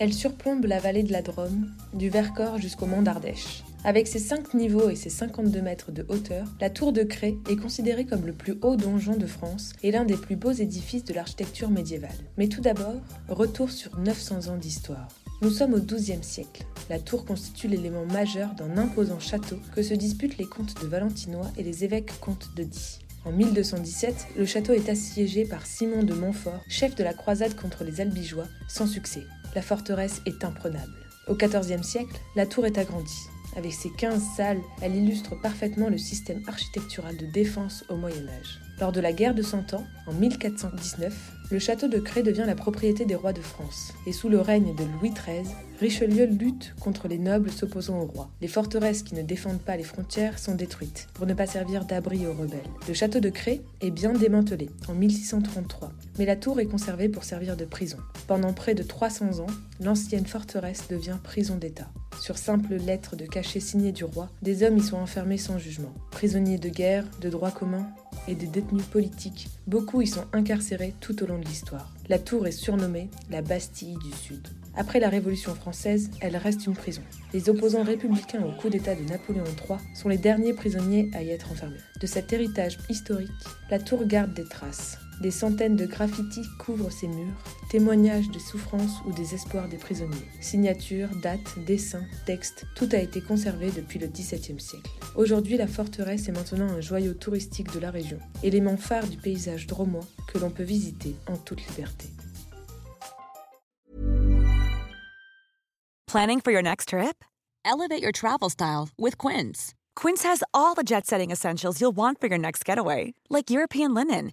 Elle surplombe la vallée de la Drôme, du Vercors jusqu'au mont d'Ardèche. Avec ses 5 niveaux et ses 52 mètres de hauteur, la tour de Cré est considérée comme le plus haut donjon de France et l'un des plus beaux édifices de l'architecture médiévale. Mais tout d'abord, retour sur 900 ans d'histoire. Nous sommes au XIIe siècle. La tour constitue l'élément majeur d'un imposant château que se disputent les comtes de Valentinois et les évêques comtes de Die. En 1217, le château est assiégé par Simon de Montfort, chef de la croisade contre les Albigeois, sans succès la forteresse est imprenable. Au XIVe siècle, la tour est agrandie. Avec ses 15 salles, elle illustre parfaitement le système architectural de défense au Moyen Âge. Lors de la guerre de Cent Ans, en 1419, le château de Cré devient la propriété des rois de France. Et sous le règne de Louis XIII, Richelieu lutte contre les nobles s'opposant au roi. Les forteresses qui ne défendent pas les frontières sont détruites pour ne pas servir d'abri aux rebelles. Le château de Cré est bien démantelé en 1633, mais la tour est conservée pour servir de prison. Pendant près de 300 ans, l'ancienne forteresse devient prison d'État. Sur simple lettre de cachet signée du roi, des hommes y sont enfermés sans jugement. Prisonniers de guerre, de droit commun et des détenus politiques, beaucoup y sont incarcérés tout au long de l'histoire. La tour est surnommée la Bastille du Sud. Après la Révolution française, elle reste une prison. Les opposants républicains au coup d'État de Napoléon III sont les derniers prisonniers à y être enfermés. De cet héritage historique, la tour garde des traces. Des centaines de graffitis couvrent ses murs, témoignages de souffrances ou des espoirs des prisonniers. Signatures, dates, dessins, textes, tout a été conservé depuis le XVIIe siècle. Aujourd'hui, la forteresse est maintenant un joyau touristique de la région, élément phare du paysage dromois que l'on peut visiter en toute liberté. Planning for your next trip? Elevate your travel style with Quince. Quince has all the jet-setting essentials you'll want for your next getaway, like European linen